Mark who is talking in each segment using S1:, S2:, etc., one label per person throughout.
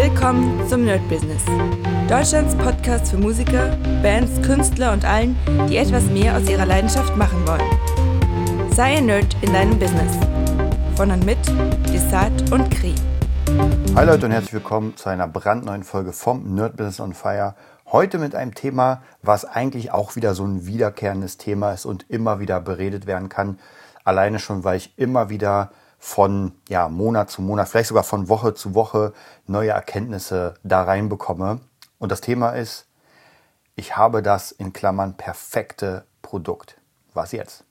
S1: Willkommen zum Nerd Business. Deutschlands Podcast für Musiker, Bands, Künstler und allen, die etwas mehr aus ihrer Leidenschaft machen wollen. Sei ein Nerd in deinem Business. Von und mit Desart und Kri.
S2: Hi Leute und herzlich willkommen zu einer brandneuen Folge vom Nerd Business on Fire. Heute mit einem Thema, was eigentlich auch wieder so ein wiederkehrendes Thema ist und immer wieder beredet werden kann. Alleine schon, weil ich immer wieder von ja, Monat zu Monat, vielleicht sogar von Woche zu Woche neue Erkenntnisse da reinbekomme. Und das Thema ist, ich habe das in Klammern perfekte Produkt. Was jetzt?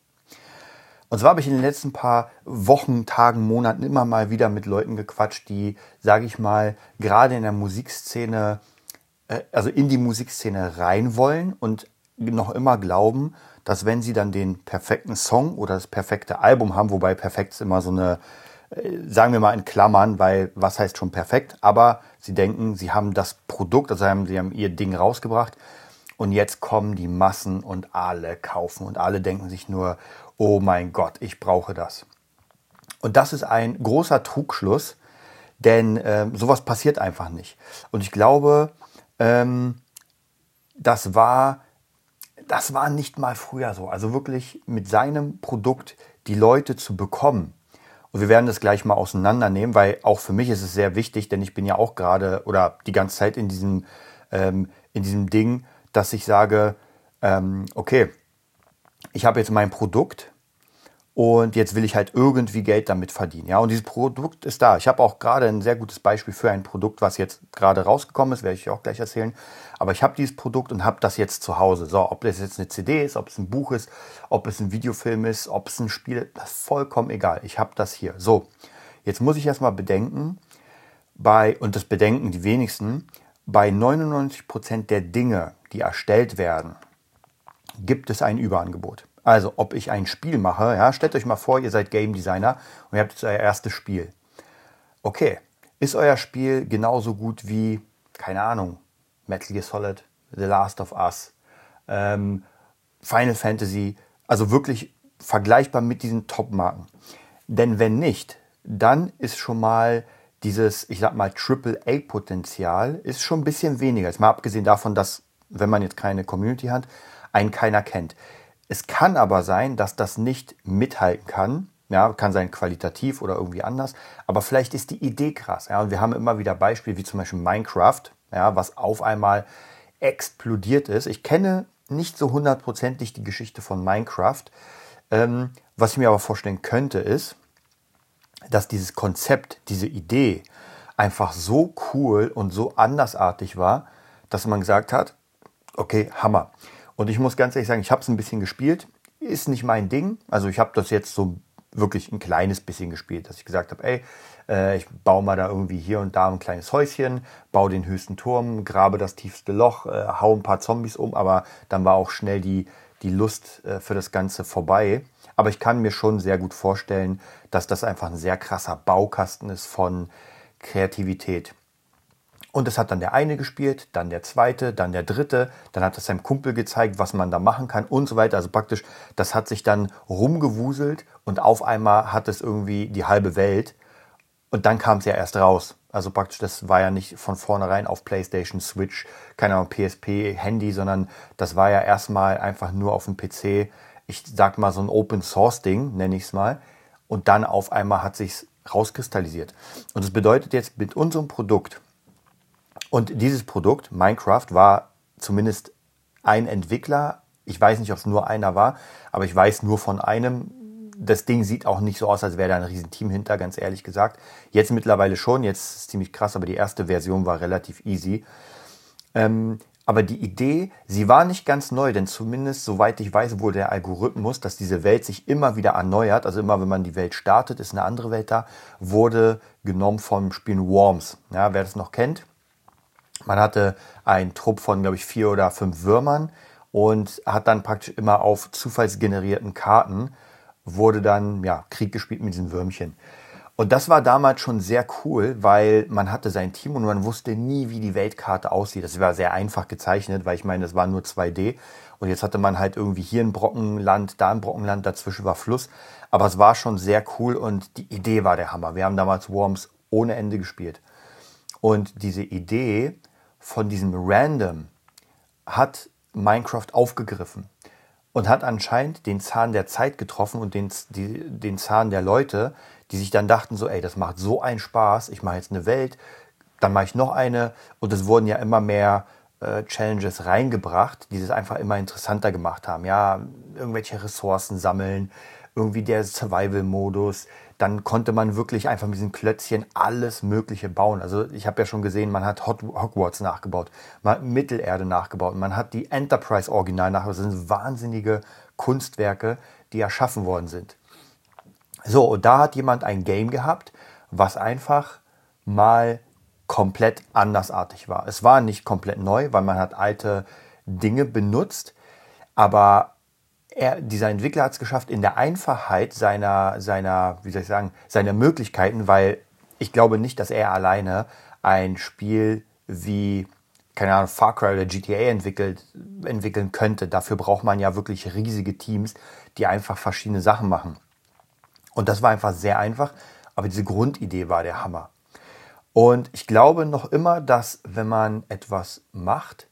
S2: Und zwar habe ich in den letzten paar Wochen, Tagen, Monaten immer mal wieder mit Leuten gequatscht, die, sage ich mal, gerade in der Musikszene, äh, also in die Musikszene rein wollen und noch immer glauben, dass wenn sie dann den perfekten Song oder das perfekte Album haben, wobei perfekt ist immer so eine, äh, sagen wir mal in Klammern, weil was heißt schon perfekt, aber sie denken, sie haben das Produkt, also haben, sie haben ihr Ding rausgebracht und jetzt kommen die Massen und alle kaufen und alle denken sich nur, oh mein Gott, ich brauche das. Und das ist ein großer Trugschluss, denn äh, sowas passiert einfach nicht. Und ich glaube, ähm, das war das war nicht mal früher so. Also wirklich mit seinem Produkt die Leute zu bekommen. Und wir werden das gleich mal auseinandernehmen, weil auch für mich ist es sehr wichtig, denn ich bin ja auch gerade oder die ganze Zeit in diesem, ähm, in diesem Ding, dass ich sage, ähm, okay, ich habe jetzt mein Produkt und jetzt will ich halt irgendwie Geld damit verdienen. Ja, und dieses Produkt ist da. Ich habe auch gerade ein sehr gutes Beispiel für ein Produkt, was jetzt gerade rausgekommen ist, werde ich auch gleich erzählen. Aber ich habe dieses Produkt und habe das jetzt zu Hause. So, ob das jetzt eine CD ist, ob es ein Buch ist, ob es ein Videofilm ist, ob es ein Spiel ist, das ist vollkommen egal. Ich habe das hier. So, jetzt muss ich erstmal bedenken, bei, und das bedenken die wenigsten, bei 99 Prozent der Dinge, die erstellt werden, gibt es ein Überangebot. Also, ob ich ein Spiel mache, ja, stellt euch mal vor, ihr seid Game Designer und ihr habt jetzt euer erstes Spiel. Okay, ist euer Spiel genauso gut wie, keine Ahnung, Metal Gear Solid, The Last of Us, ähm, Final Fantasy, also wirklich vergleichbar mit diesen Top-Marken. Denn wenn nicht, dann ist schon mal dieses, ich sag mal, Triple-A-Potenzial ist schon ein bisschen weniger. Jetzt mal abgesehen davon, dass, wenn man jetzt keine Community hat, einen keiner kennt. Es kann aber sein, dass das nicht mithalten kann. Ja, kann sein qualitativ oder irgendwie anders. Aber vielleicht ist die Idee krass. Ja, und wir haben immer wieder Beispiele wie zum Beispiel Minecraft, ja, was auf einmal explodiert ist. Ich kenne nicht so hundertprozentig die Geschichte von Minecraft. Ähm, was ich mir aber vorstellen könnte, ist, dass dieses Konzept, diese Idee einfach so cool und so andersartig war, dass man gesagt hat, okay, Hammer. Und ich muss ganz ehrlich sagen, ich habe es ein bisschen gespielt. Ist nicht mein Ding. Also ich habe das jetzt so wirklich ein kleines bisschen gespielt, dass ich gesagt habe, ey, äh, ich baue mal da irgendwie hier und da ein kleines Häuschen, baue den höchsten Turm, grabe das tiefste Loch, äh, hau ein paar Zombies um, aber dann war auch schnell die, die Lust äh, für das Ganze vorbei. Aber ich kann mir schon sehr gut vorstellen, dass das einfach ein sehr krasser Baukasten ist von Kreativität. Und das hat dann der eine gespielt, dann der zweite, dann der dritte, dann hat das seinem Kumpel gezeigt, was man da machen kann und so weiter. Also praktisch, das hat sich dann rumgewuselt und auf einmal hat es irgendwie die halbe Welt und dann kam es ja erst raus. Also praktisch, das war ja nicht von vornherein auf PlayStation, Switch, keine Ahnung, PSP, Handy, sondern das war ja erstmal einfach nur auf dem PC. Ich sag mal so ein Open Source Ding, nenne ich es mal. Und dann auf einmal hat sich's rauskristallisiert. Und das bedeutet jetzt mit unserem Produkt, und dieses Produkt, Minecraft, war zumindest ein Entwickler. Ich weiß nicht, ob es nur einer war, aber ich weiß nur von einem. Das Ding sieht auch nicht so aus, als wäre da ein Riesenteam hinter, ganz ehrlich gesagt. Jetzt mittlerweile schon, jetzt ist es ziemlich krass, aber die erste Version war relativ easy. Ähm, aber die Idee, sie war nicht ganz neu, denn zumindest, soweit ich weiß, wurde der Algorithmus, dass diese Welt sich immer wieder erneuert, also immer wenn man die Welt startet, ist eine andere Welt da, wurde genommen vom Spiel Worms. Ja, wer das noch kennt, man hatte einen Trupp von, glaube ich, vier oder fünf Würmern und hat dann praktisch immer auf zufallsgenerierten Karten wurde dann ja, Krieg gespielt mit diesen Würmchen. Und das war damals schon sehr cool, weil man hatte sein Team und man wusste nie, wie die Weltkarte aussieht. Das war sehr einfach gezeichnet, weil ich meine, das war nur 2D. Und jetzt hatte man halt irgendwie hier ein Brockenland, da ein Brockenland, dazwischen war Fluss. Aber es war schon sehr cool und die Idee war der Hammer. Wir haben damals Worms ohne Ende gespielt. Und diese Idee von diesem Random hat Minecraft aufgegriffen und hat anscheinend den Zahn der Zeit getroffen und den, die, den Zahn der Leute, die sich dann dachten so, ey, das macht so einen Spaß, ich mache jetzt eine Welt, dann mache ich noch eine und es wurden ja immer mehr äh, Challenges reingebracht, die es einfach immer interessanter gemacht haben. Ja, irgendwelche Ressourcen sammeln, irgendwie der Survival-Modus. Dann konnte man wirklich einfach mit diesen Klötzchen alles Mögliche bauen. Also ich habe ja schon gesehen, man hat Hogwarts nachgebaut, man hat Mittelerde nachgebaut, man hat die Enterprise Original nachgebaut. Das sind wahnsinnige Kunstwerke, die erschaffen worden sind. So, und da hat jemand ein Game gehabt, was einfach mal komplett andersartig war. Es war nicht komplett neu, weil man hat alte Dinge benutzt, aber er, dieser Entwickler hat es geschafft, in der Einfachheit seiner, seiner, wie soll ich sagen, seiner Möglichkeiten, weil ich glaube nicht, dass er alleine ein Spiel wie, keine Ahnung, Far Cry oder GTA entwickelt, entwickeln könnte. Dafür braucht man ja wirklich riesige Teams, die einfach verschiedene Sachen machen. Und das war einfach sehr einfach, aber diese Grundidee war der Hammer. Und ich glaube noch immer, dass wenn man etwas macht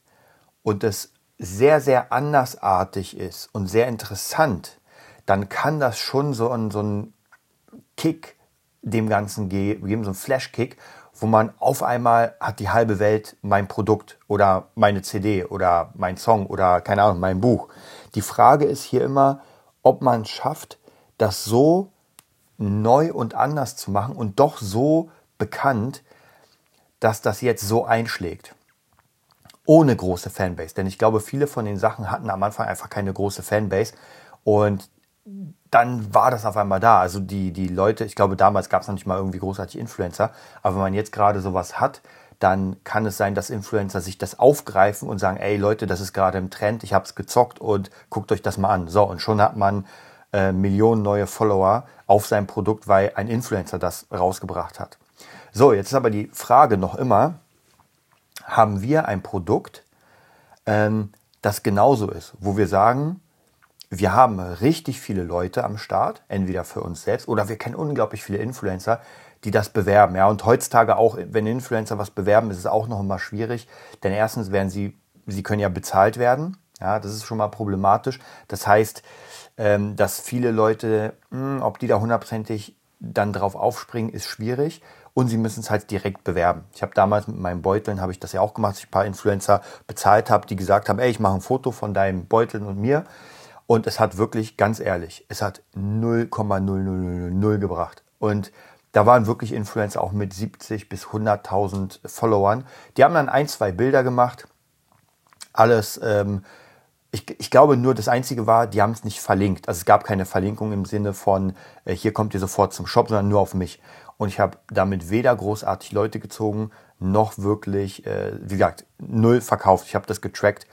S2: und es sehr, sehr andersartig ist und sehr interessant, dann kann das schon so ein, so ein Kick dem Ganzen geben, so ein Flash-Kick, wo man auf einmal hat die halbe Welt mein Produkt oder meine CD oder mein Song oder keine Ahnung, mein Buch. Die Frage ist hier immer, ob man schafft, das so neu und anders zu machen und doch so bekannt, dass das jetzt so einschlägt ohne große Fanbase. Denn ich glaube, viele von den Sachen hatten am Anfang einfach keine große Fanbase. Und dann war das auf einmal da. Also die, die Leute, ich glaube, damals gab es noch nicht mal irgendwie großartig Influencer. Aber wenn man jetzt gerade sowas hat, dann kann es sein, dass Influencer sich das aufgreifen und sagen, ey Leute, das ist gerade im Trend, ich habe es gezockt und guckt euch das mal an. So, und schon hat man äh, Millionen neue Follower auf sein Produkt, weil ein Influencer das rausgebracht hat. So, jetzt ist aber die Frage noch immer, haben wir ein Produkt, ähm, das genauso ist, wo wir sagen, wir haben richtig viele Leute am Start, entweder für uns selbst oder wir kennen unglaublich viele Influencer, die das bewerben. Ja, und heutzutage auch, wenn Influencer was bewerben, ist es auch noch immer schwierig, denn erstens werden sie, sie können ja bezahlt werden. Ja, das ist schon mal problematisch. Das heißt, ähm, dass viele Leute, hm, ob die da hundertprozentig dann drauf aufspringen, ist schwierig und sie müssen es halt direkt bewerben. Ich habe damals mit meinen Beuteln, habe ich das ja auch gemacht, dass ich ein paar Influencer bezahlt habe, die gesagt haben, ey, ich mache ein Foto von deinem Beuteln und mir. Und es hat wirklich, ganz ehrlich, es hat 0,0000 gebracht. Und da waren wirklich Influencer auch mit 70 bis 100.000 Followern. Die haben dann ein, zwei Bilder gemacht. Alles, ähm, ich, ich, glaube nur, das Einzige war, die haben es nicht verlinkt. Also es gab keine Verlinkung im Sinne von, äh, hier kommt ihr sofort zum Shop, sondern nur auf mich. Und ich habe damit weder großartig Leute gezogen, noch wirklich, äh, wie gesagt, null verkauft. Ich habe das getrackt.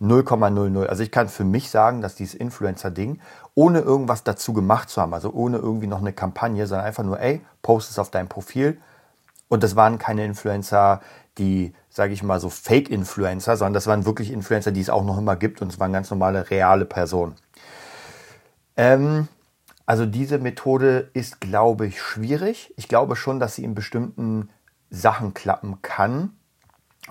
S2: 0,00. Also ich kann für mich sagen, dass dieses Influencer-Ding, ohne irgendwas dazu gemacht zu haben, also ohne irgendwie noch eine Kampagne, sondern einfach nur, ey, post es auf dein Profil. Und das waren keine Influencer, die, sage ich mal, so Fake-Influencer, sondern das waren wirklich Influencer, die es auch noch immer gibt und es waren ganz normale, reale Personen. Ähm, also diese Methode ist, glaube ich, schwierig. Ich glaube schon, dass sie in bestimmten Sachen klappen kann.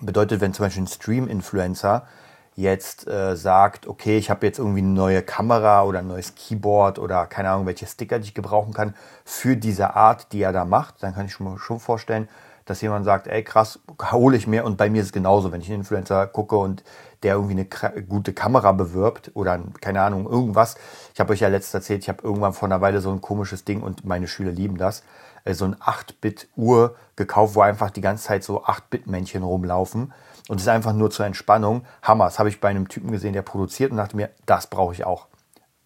S2: Bedeutet, wenn zum Beispiel ein Stream-Influencer jetzt äh, sagt, okay, ich habe jetzt irgendwie eine neue Kamera oder ein neues Keyboard oder keine Ahnung, welche Sticker die ich gebrauchen kann für diese Art, die er da macht, dann kann ich schon, schon vorstellen, dass jemand sagt, ey krass, hole ich mir und bei mir ist es genauso, wenn ich einen Influencer gucke und der irgendwie eine gute Kamera bewirbt oder keine Ahnung, irgendwas. Ich habe euch ja letztens erzählt, ich habe irgendwann vor einer Weile so ein komisches Ding und meine Schüler lieben das, äh, so ein 8-Bit-Uhr gekauft, wo einfach die ganze Zeit so 8-Bit-Männchen rumlaufen und es ist einfach nur zur Entspannung. Hammer, das habe ich bei einem Typen gesehen, der produziert und dachte mir, das brauche ich auch.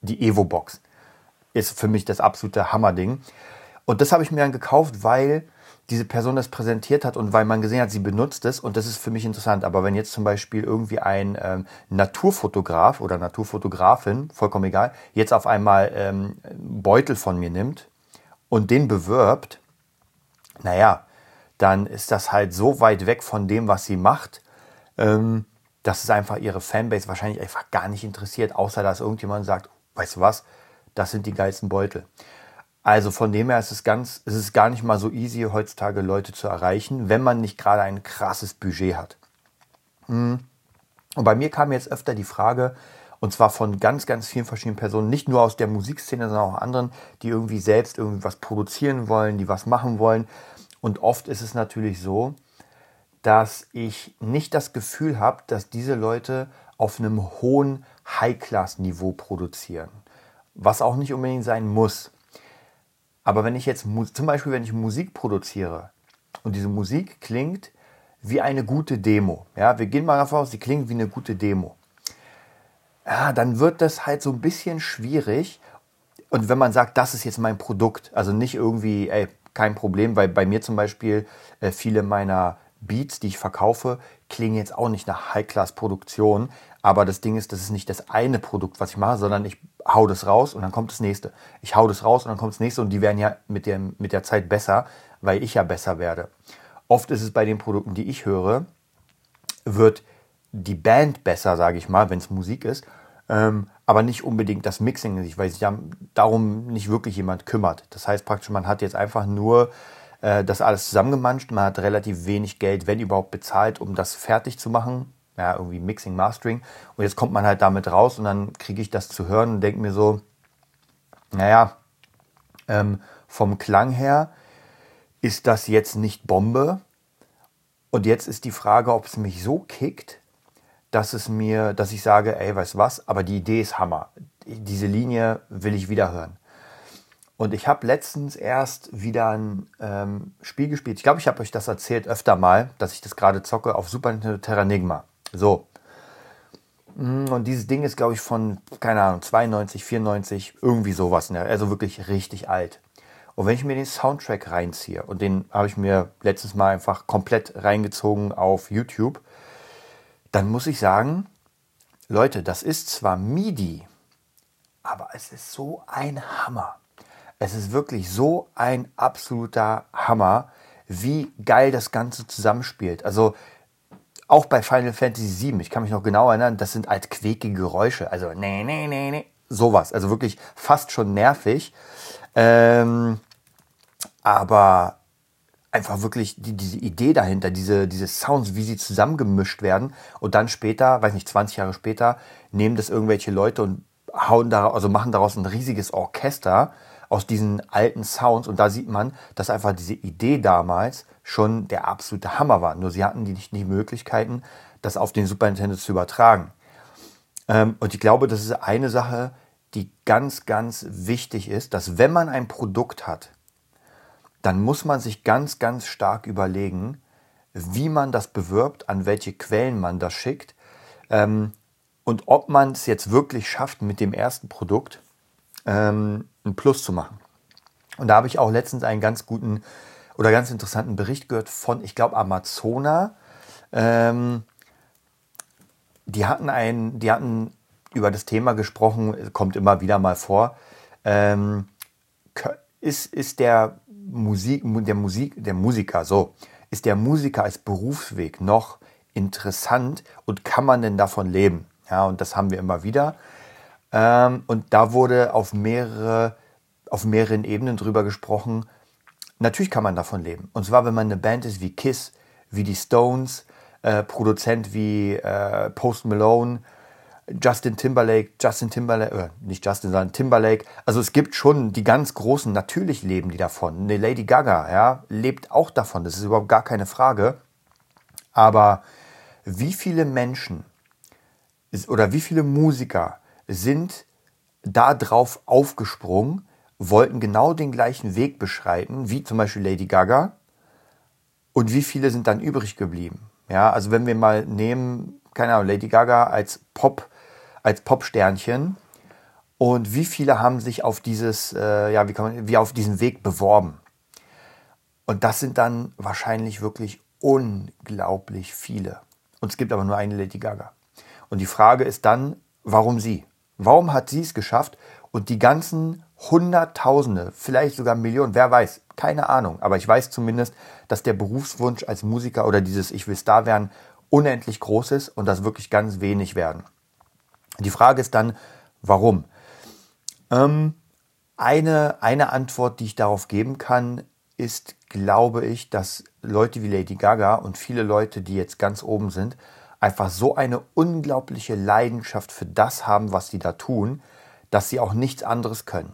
S2: Die Evo-Box ist für mich das absolute Hammerding. Und das habe ich mir dann gekauft, weil diese Person das präsentiert hat und weil man gesehen hat, sie benutzt es und das ist für mich interessant. Aber wenn jetzt zum Beispiel irgendwie ein ähm, Naturfotograf oder Naturfotografin, vollkommen egal, jetzt auf einmal ähm, Beutel von mir nimmt und den bewirbt, naja, dann ist das halt so weit weg von dem, was sie macht, ähm, dass es einfach ihre Fanbase wahrscheinlich einfach gar nicht interessiert, außer dass irgendjemand sagt, weißt du was, das sind die geilsten Beutel. Also von dem her ist es ganz, es ist gar nicht mal so easy, heutzutage Leute zu erreichen, wenn man nicht gerade ein krasses Budget hat. Hm. Und bei mir kam jetzt öfter die Frage, und zwar von ganz, ganz vielen verschiedenen Personen, nicht nur aus der Musikszene, sondern auch anderen, die irgendwie selbst irgendwie was produzieren wollen, die was machen wollen. Und oft ist es natürlich so, dass ich nicht das Gefühl habe, dass diese Leute auf einem hohen High-Class-Niveau produzieren. Was auch nicht unbedingt sein muss. Aber wenn ich jetzt zum Beispiel, wenn ich Musik produziere und diese Musik klingt wie eine gute Demo, ja, wir gehen mal davon aus, sie klingt wie eine gute Demo, ja, dann wird das halt so ein bisschen schwierig. Und wenn man sagt, das ist jetzt mein Produkt, also nicht irgendwie, ey, kein Problem, weil bei mir zum Beispiel äh, viele meiner Beats, die ich verkaufe, klingen jetzt auch nicht nach High-Class-Produktion. Aber das Ding ist, das ist nicht das eine Produkt, was ich mache, sondern ich hau das raus und dann kommt das nächste. Ich hau das raus und dann kommt das nächste und die werden ja mit, dem, mit der Zeit besser, weil ich ja besser werde. Oft ist es bei den Produkten, die ich höre, wird die Band besser, sage ich mal, wenn es Musik ist, ähm, aber nicht unbedingt das Mixing, weil sich darum nicht wirklich jemand kümmert. Das heißt praktisch, man hat jetzt einfach nur äh, das alles zusammengemanscht. Man hat relativ wenig Geld, wenn überhaupt, bezahlt, um das fertig zu machen. Ja, irgendwie Mixing, Mastering. Und jetzt kommt man halt damit raus und dann kriege ich das zu hören und denke mir so, naja, ähm, vom Klang her ist das jetzt nicht Bombe. Und jetzt ist die Frage, ob es mich so kickt, dass es mir, dass ich sage, ey, weißt was, aber die Idee ist Hammer. Diese Linie will ich wieder hören. Und ich habe letztens erst wieder ein ähm, Spiel gespielt. Ich glaube, ich habe euch das erzählt öfter mal, dass ich das gerade zocke auf Super Nintendo Terranigma. So. Mm, und dieses Ding ist, glaube ich, von, keine Ahnung, 92, 94, irgendwie sowas. Ne? Also wirklich richtig alt. Und wenn ich mir den Soundtrack reinziehe, und den habe ich mir letztes Mal einfach komplett reingezogen auf YouTube, dann muss ich sagen, Leute, das ist zwar MIDI, aber es ist so ein Hammer. Es ist wirklich so ein absoluter Hammer, wie geil das Ganze zusammenspielt. Also auch bei Final Fantasy VII, ich kann mich noch genau erinnern, das sind halt quäkige Geräusche. Also nee, nee, nee, nee. Sowas. Also wirklich fast schon nervig. Ähm, aber einfach wirklich die, diese Idee dahinter, diese, diese Sounds, wie sie zusammengemischt werden und dann später, weiß nicht, 20 Jahre später, nehmen das irgendwelche Leute und hauen da, also machen daraus ein riesiges Orchester aus diesen alten Sounds und da sieht man, dass einfach diese Idee damals schon der absolute Hammer war. Nur sie hatten die nicht die Möglichkeiten, das auf den Super Nintendo zu übertragen. Ähm, und ich glaube, das ist eine Sache, die ganz, ganz wichtig ist, dass wenn man ein Produkt hat, dann muss man sich ganz, ganz stark überlegen, wie man das bewirbt, an welche Quellen man das schickt ähm, und ob man es jetzt wirklich schafft, mit dem ersten Produkt ähm, ein Plus zu machen. Und da habe ich auch letztens einen ganz guten oder ganz interessanten Bericht gehört von, ich glaube, Amazona. Ähm, die hatten ein, die hatten über das Thema gesprochen, kommt immer wieder mal vor. Ähm, ist, ist der Musik, der Musik, der Musiker, so, ist der Musiker als Berufsweg noch interessant und kann man denn davon leben? Ja, und das haben wir immer wieder. Ähm, und da wurde auf mehrere, auf mehreren Ebenen drüber gesprochen. Natürlich kann man davon leben. Und zwar, wenn man eine Band ist wie Kiss, wie die Stones, äh, Produzent wie äh, Post Malone, Justin Timberlake, Justin Timberlake, äh, nicht Justin, sondern Timberlake. Also es gibt schon die ganz großen, natürlich leben die davon. Eine Lady Gaga, ja, lebt auch davon. Das ist überhaupt gar keine Frage. Aber wie viele Menschen oder wie viele Musiker sind da drauf aufgesprungen, wollten genau den gleichen Weg beschreiten, wie zum Beispiel Lady Gaga. Und wie viele sind dann übrig geblieben? Ja, also wenn wir mal nehmen, keine Ahnung, Lady Gaga als Pop, als Popsternchen und wie viele haben sich auf dieses, äh, ja, wie kann man, wie auf diesen Weg beworben? Und das sind dann wahrscheinlich wirklich unglaublich viele. Und es gibt aber nur eine Lady Gaga. Und die Frage ist dann, warum sie? Warum hat sie es geschafft und die ganzen Hunderttausende, vielleicht sogar Millionen, wer weiß, keine Ahnung. Aber ich weiß zumindest, dass der Berufswunsch als Musiker oder dieses Ich will Star werden unendlich groß ist und das wirklich ganz wenig werden. Die Frage ist dann, warum? Ähm, eine, eine Antwort, die ich darauf geben kann, ist, glaube ich, dass Leute wie Lady Gaga und viele Leute, die jetzt ganz oben sind, einfach so eine unglaubliche Leidenschaft für das haben, was sie da tun, dass sie auch nichts anderes können.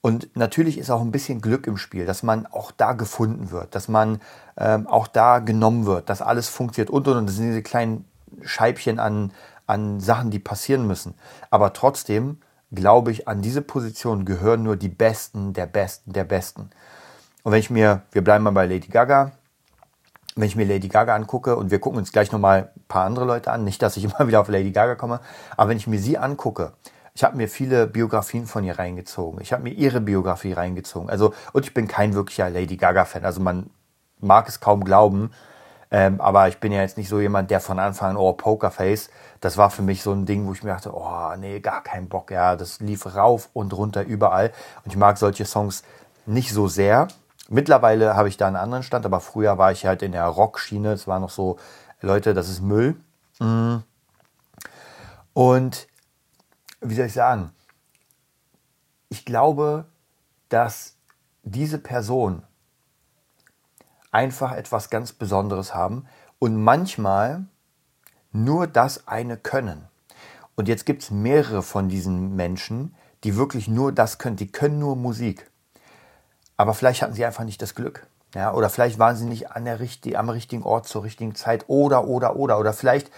S2: Und natürlich ist auch ein bisschen Glück im Spiel, dass man auch da gefunden wird, dass man ähm, auch da genommen wird, dass alles funktioniert und und und. Das sind diese kleinen Scheibchen an, an Sachen, die passieren müssen. Aber trotzdem glaube ich, an diese Position gehören nur die Besten der Besten der Besten. Und wenn ich mir, wir bleiben mal bei Lady Gaga, wenn ich mir Lady Gaga angucke und wir gucken uns gleich nochmal ein paar andere Leute an, nicht, dass ich immer wieder auf Lady Gaga komme, aber wenn ich mir sie angucke, ich habe mir viele Biografien von ihr reingezogen. Ich habe mir ihre Biografie reingezogen. Also, und ich bin kein wirklicher Lady Gaga-Fan. Also man mag es kaum glauben, ähm, aber ich bin ja jetzt nicht so jemand, der von Anfang an, oh, Pokerface, das war für mich so ein Ding, wo ich mir dachte, oh, nee, gar keinen Bock. Ja, das lief rauf und runter überall. Und ich mag solche Songs nicht so sehr. Mittlerweile habe ich da einen anderen Stand, aber früher war ich halt in der Rockschiene. Es war noch so, Leute, das ist Müll. Mm. Und wie soll ich sagen? Ich glaube, dass diese Person einfach etwas ganz Besonderes haben und manchmal nur das eine können. Und jetzt gibt es mehrere von diesen Menschen, die wirklich nur das können. Die können nur Musik. Aber vielleicht hatten sie einfach nicht das Glück. Ja, oder vielleicht waren sie nicht an der am richtigen Ort zur richtigen Zeit. Oder, oder, oder. Oder vielleicht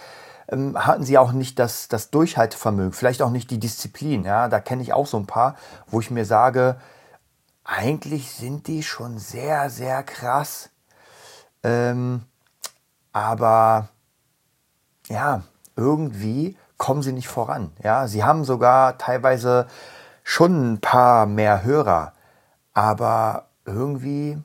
S2: ähm, hatten sie auch nicht das, das Durchhaltevermögen. Vielleicht auch nicht die Disziplin. Ja, da kenne ich auch so ein paar, wo ich mir sage, eigentlich sind die schon sehr, sehr krass. Ähm, aber ja, irgendwie kommen sie nicht voran. Ja, sie haben sogar teilweise schon ein paar mehr Hörer aber irgendwie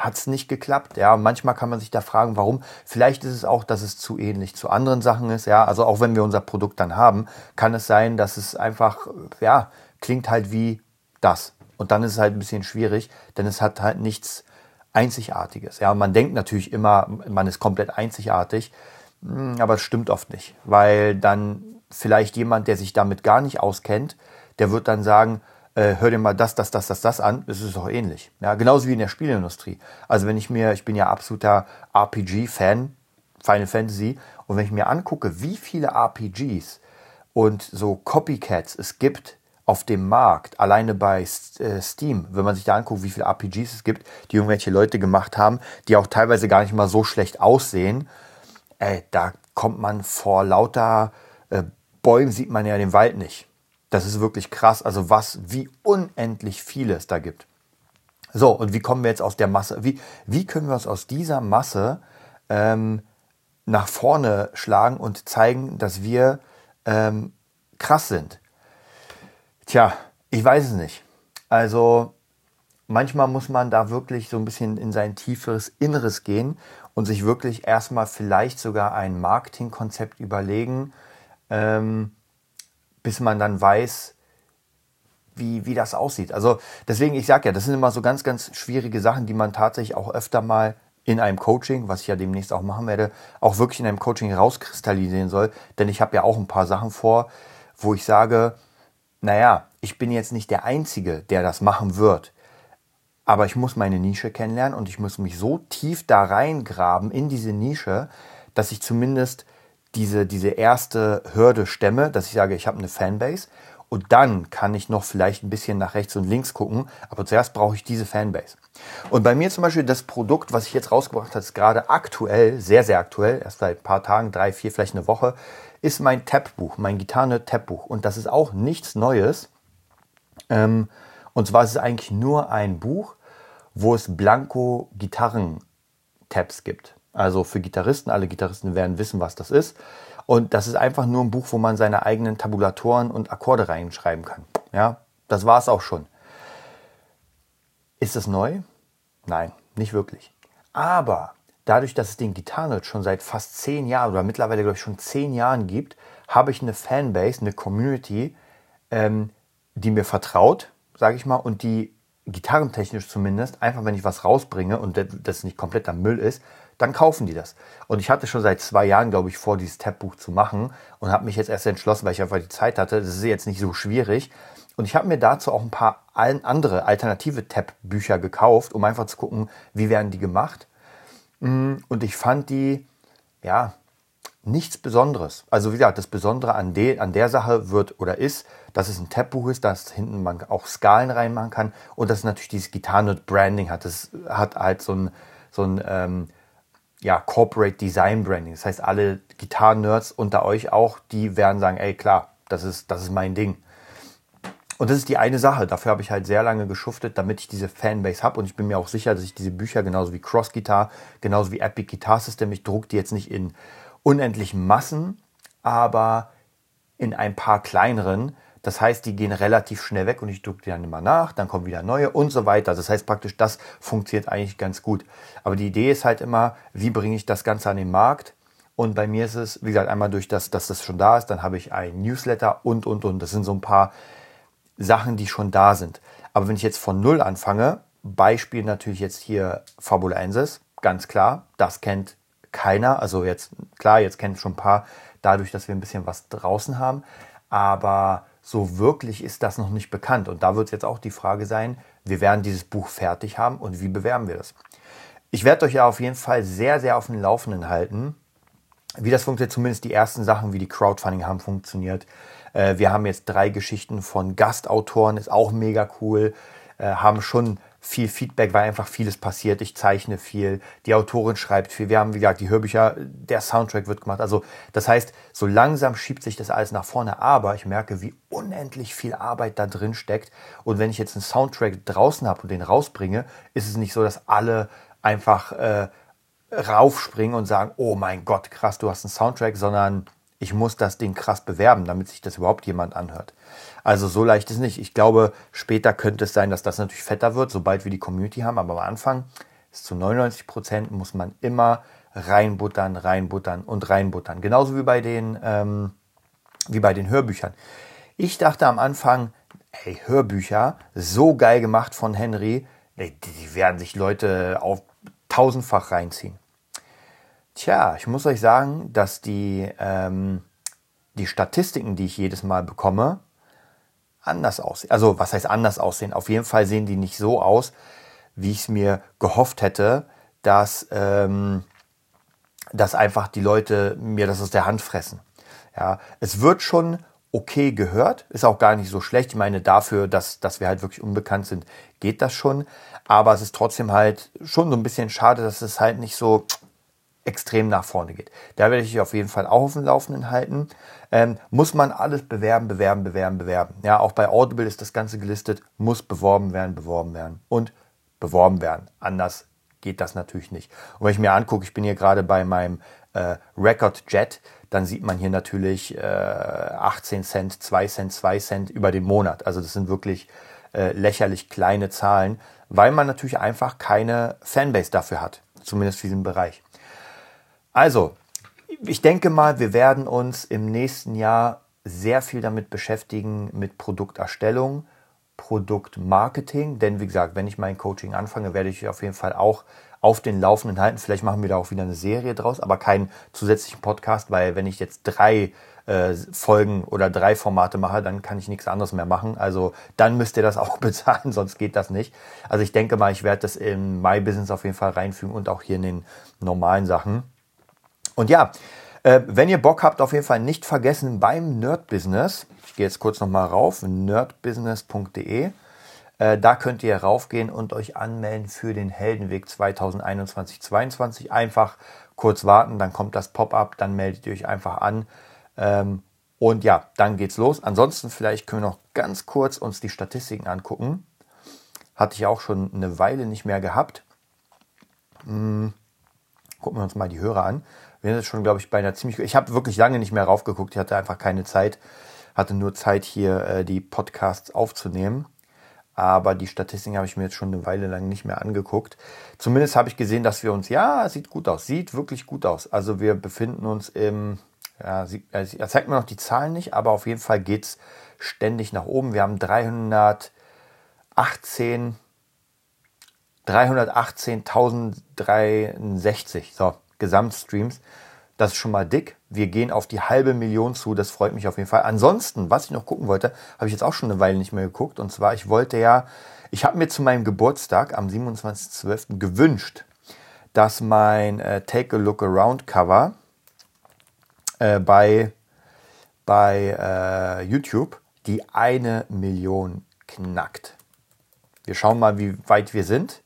S2: hat es nicht geklappt. Ja, manchmal kann man sich da fragen, warum. Vielleicht ist es auch, dass es zu ähnlich zu anderen Sachen ist. Ja, also auch wenn wir unser Produkt dann haben, kann es sein, dass es einfach, ja, klingt halt wie das. Und dann ist es halt ein bisschen schwierig, denn es hat halt nichts Einzigartiges. Ja, man denkt natürlich immer, man ist komplett einzigartig, hm, aber es stimmt oft nicht, weil dann vielleicht jemand, der sich damit gar nicht auskennt, der wird dann sagen, äh, hör dir mal das, das, das, das, das an, es ist doch ähnlich. Ja, genauso wie in der Spielindustrie. Also wenn ich mir, ich bin ja absoluter RPG-Fan, Final Fantasy, und wenn ich mir angucke, wie viele RPGs und so Copycats es gibt auf dem Markt, alleine bei äh, Steam, wenn man sich da anguckt, wie viele RPGs es gibt, die irgendwelche Leute gemacht haben, die auch teilweise gar nicht mal so schlecht aussehen, äh, da kommt man vor lauter äh, Bäumen, sieht man ja den Wald nicht. Das ist wirklich krass. Also was, wie unendlich viele es da gibt. So, und wie kommen wir jetzt aus der Masse? Wie, wie können wir uns aus dieser Masse ähm, nach vorne schlagen und zeigen, dass wir ähm, krass sind? Tja, ich weiß es nicht. Also manchmal muss man da wirklich so ein bisschen in sein tieferes Inneres gehen und sich wirklich erstmal vielleicht sogar ein Marketingkonzept überlegen. Ähm, bis man dann weiß, wie, wie das aussieht. Also deswegen, ich sage ja, das sind immer so ganz, ganz schwierige Sachen, die man tatsächlich auch öfter mal in einem Coaching, was ich ja demnächst auch machen werde, auch wirklich in einem Coaching rauskristallisieren soll. Denn ich habe ja auch ein paar Sachen vor, wo ich sage, naja, ich bin jetzt nicht der Einzige, der das machen wird. Aber ich muss meine Nische kennenlernen und ich muss mich so tief da reingraben in diese Nische, dass ich zumindest diese, diese erste Hürde stemme, dass ich sage, ich habe eine Fanbase und dann kann ich noch vielleicht ein bisschen nach rechts und links gucken, aber zuerst brauche ich diese Fanbase. Und bei mir zum Beispiel das Produkt, was ich jetzt rausgebracht habe, ist gerade aktuell, sehr, sehr aktuell, erst seit ein paar Tagen, drei, vier, vielleicht eine Woche, ist mein Tab-Buch, mein Gitarre-Tab-Buch. Und das ist auch nichts Neues. Ähm, und zwar ist es eigentlich nur ein Buch, wo es Blanko-Gitarren-Tabs gibt. Also für Gitarristen, alle Gitarristen werden wissen, was das ist. Und das ist einfach nur ein Buch, wo man seine eigenen Tabulatoren und Akkorde reinschreiben kann. Ja, das war es auch schon. Ist das neu? Nein, nicht wirklich. Aber dadurch, dass es den Gitarrenhirt schon seit fast zehn Jahren oder mittlerweile, glaube ich, schon zehn Jahren gibt, habe ich eine Fanbase, eine Community, ähm, die mir vertraut, sage ich mal, und die gitarrentechnisch zumindest, einfach wenn ich was rausbringe und das nicht kompletter Müll ist, dann kaufen die das. Und ich hatte schon seit zwei Jahren, glaube ich, vor, dieses Tab-Buch zu machen und habe mich jetzt erst entschlossen, weil ich einfach die Zeit hatte. Das ist jetzt nicht so schwierig. Und ich habe mir dazu auch ein paar andere alternative Tab-Bücher gekauft, um einfach zu gucken, wie werden die gemacht. Mm, und ich fand die, ja, nichts Besonderes. Also wie gesagt, das Besondere an, de, an der Sache wird oder ist, dass es ein Tab-Buch ist, dass hinten man auch Skalen reinmachen kann und dass es natürlich dieses Gitarrennote-Branding hat. Das hat halt so ein, so ein ähm, ja, Corporate Design Branding. Das heißt, alle Gitarren-Nerds unter euch auch, die werden sagen, ey klar, das ist, das ist mein Ding. Und das ist die eine Sache. Dafür habe ich halt sehr lange geschuftet, damit ich diese Fanbase habe. Und ich bin mir auch sicher, dass ich diese Bücher, genauso wie Cross Guitar, genauso wie Epic Guitar System, ich drucke die jetzt nicht in unendlichen Massen, aber in ein paar kleineren. Das heißt, die gehen relativ schnell weg und ich drucke die dann immer nach, dann kommen wieder neue und so weiter. Das heißt praktisch, das funktioniert eigentlich ganz gut. Aber die Idee ist halt immer, wie bringe ich das Ganze an den Markt? Und bei mir ist es, wie gesagt, einmal durch das, dass das schon da ist, dann habe ich ein Newsletter und, und, und. Das sind so ein paar Sachen, die schon da sind. Aber wenn ich jetzt von Null anfange, Beispiel natürlich jetzt hier Fabulensis, ganz klar, das kennt keiner. Also jetzt, klar, jetzt kennen schon ein paar, dadurch, dass wir ein bisschen was draußen haben. Aber so wirklich ist das noch nicht bekannt. Und da wird jetzt auch die Frage sein, wir werden dieses Buch fertig haben und wie bewerben wir das? Ich werde euch ja auf jeden Fall sehr, sehr auf dem Laufenden halten, wie das funktioniert, zumindest die ersten Sachen, wie die Crowdfunding haben funktioniert. Äh, wir haben jetzt drei Geschichten von Gastautoren, ist auch mega cool, äh, haben schon viel Feedback, weil einfach vieles passiert. Ich zeichne viel, die Autorin schreibt viel. Wir haben, wie gesagt, die Hörbücher, der Soundtrack wird gemacht. Also das heißt, so langsam schiebt sich das alles nach vorne, aber ich merke, wie unendlich viel Arbeit da drin steckt. Und wenn ich jetzt einen Soundtrack draußen habe und den rausbringe, ist es nicht so, dass alle einfach äh, raufspringen und sagen, oh mein Gott, krass, du hast einen Soundtrack, sondern ich muss das Ding krass bewerben, damit sich das überhaupt jemand anhört. Also so leicht ist nicht. Ich glaube, später könnte es sein, dass das natürlich fetter wird, sobald wir die Community haben. Aber am Anfang ist zu 99 Prozent muss man immer reinbuttern, reinbuttern und reinbuttern. Genauso wie bei den, ähm, wie bei den Hörbüchern. Ich dachte am Anfang, ey, Hörbücher, so geil gemacht von Henry, die, die werden sich Leute auf tausendfach reinziehen. Tja, ich muss euch sagen, dass die, ähm, die Statistiken, die ich jedes Mal bekomme, anders aussehen. Also was heißt anders aussehen? Auf jeden Fall sehen die nicht so aus, wie ich es mir gehofft hätte, dass, ähm, dass einfach die Leute mir das aus der Hand fressen. Ja, es wird schon okay gehört, ist auch gar nicht so schlecht. Ich meine, dafür, dass, dass wir halt wirklich unbekannt sind, geht das schon. Aber es ist trotzdem halt schon so ein bisschen schade, dass es halt nicht so extrem nach vorne geht. Da werde ich auf jeden Fall auch auf dem Laufenden halten. Ähm, muss man alles bewerben, bewerben, bewerben, bewerben. Ja, auch bei Audible ist das Ganze gelistet, muss beworben werden, beworben werden und beworben werden. Anders geht das natürlich nicht. Und wenn ich mir angucke, ich bin hier gerade bei meinem äh, Record Jet, dann sieht man hier natürlich äh, 18 Cent, 2 Cent, 2 Cent über den Monat. Also das sind wirklich äh, lächerlich kleine Zahlen, weil man natürlich einfach keine Fanbase dafür hat, zumindest für diesen Bereich. Also, ich denke mal, wir werden uns im nächsten Jahr sehr viel damit beschäftigen mit Produkterstellung, Produktmarketing. Denn wie gesagt, wenn ich mein Coaching anfange, werde ich auf jeden Fall auch auf den Laufenden halten. Vielleicht machen wir da auch wieder eine Serie draus, aber keinen zusätzlichen Podcast, weil wenn ich jetzt drei äh, Folgen oder drei Formate mache, dann kann ich nichts anderes mehr machen. Also dann müsst ihr das auch bezahlen, sonst geht das nicht. Also ich denke mal, ich werde das in My Business auf jeden Fall reinfügen und auch hier in den normalen Sachen. Und ja, äh, wenn ihr Bock habt, auf jeden Fall nicht vergessen beim Nerd Business, ich gehe jetzt kurz nochmal rauf, nerdbusiness.de, äh, da könnt ihr raufgehen und euch anmelden für den Heldenweg 2021-22. Einfach kurz warten, dann kommt das Pop-up, dann meldet ihr euch einfach an. Ähm, und ja, dann geht's los. Ansonsten vielleicht können wir noch ganz kurz uns die Statistiken angucken. Hatte ich auch schon eine Weile nicht mehr gehabt. Hm, gucken wir uns mal die Hörer an. Wir sind jetzt schon, glaube ich, bei einer ziemlich. Ich habe wirklich lange nicht mehr raufgeguckt. Ich hatte einfach keine Zeit. Hatte nur Zeit, hier äh, die Podcasts aufzunehmen. Aber die Statistiken habe ich mir jetzt schon eine Weile lang nicht mehr angeguckt. Zumindest habe ich gesehen, dass wir uns, ja, sieht gut aus, sieht wirklich gut aus. Also wir befinden uns im, ja, er zeigt mir noch die Zahlen nicht, aber auf jeden Fall geht es ständig nach oben. Wir haben 318, 318.063, so, Gesamtstreams. Das ist schon mal dick. Wir gehen auf die halbe Million zu. Das freut mich auf jeden Fall. Ansonsten, was ich noch gucken wollte, habe ich jetzt auch schon eine Weile nicht mehr geguckt. Und zwar, ich wollte ja, ich habe mir zu meinem Geburtstag am 27.12. gewünscht, dass mein äh, Take a Look Around Cover äh, bei, bei äh, YouTube die eine Million knackt. Wir schauen mal, wie weit wir sind.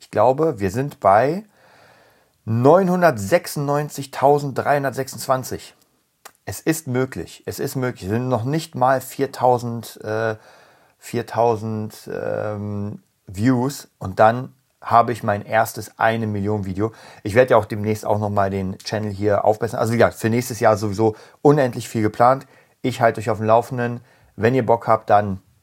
S2: Ich glaube, wir sind bei 996.326. Es ist möglich. Es ist möglich. Es sind noch nicht mal 4000, äh, 4000 ähm, Views und dann habe ich mein erstes eine Million Video. Ich werde ja auch demnächst auch nochmal den Channel hier aufbessern. Also wie gesagt, für nächstes Jahr sowieso unendlich viel geplant. Ich halte euch auf dem Laufenden. Wenn ihr Bock habt, dann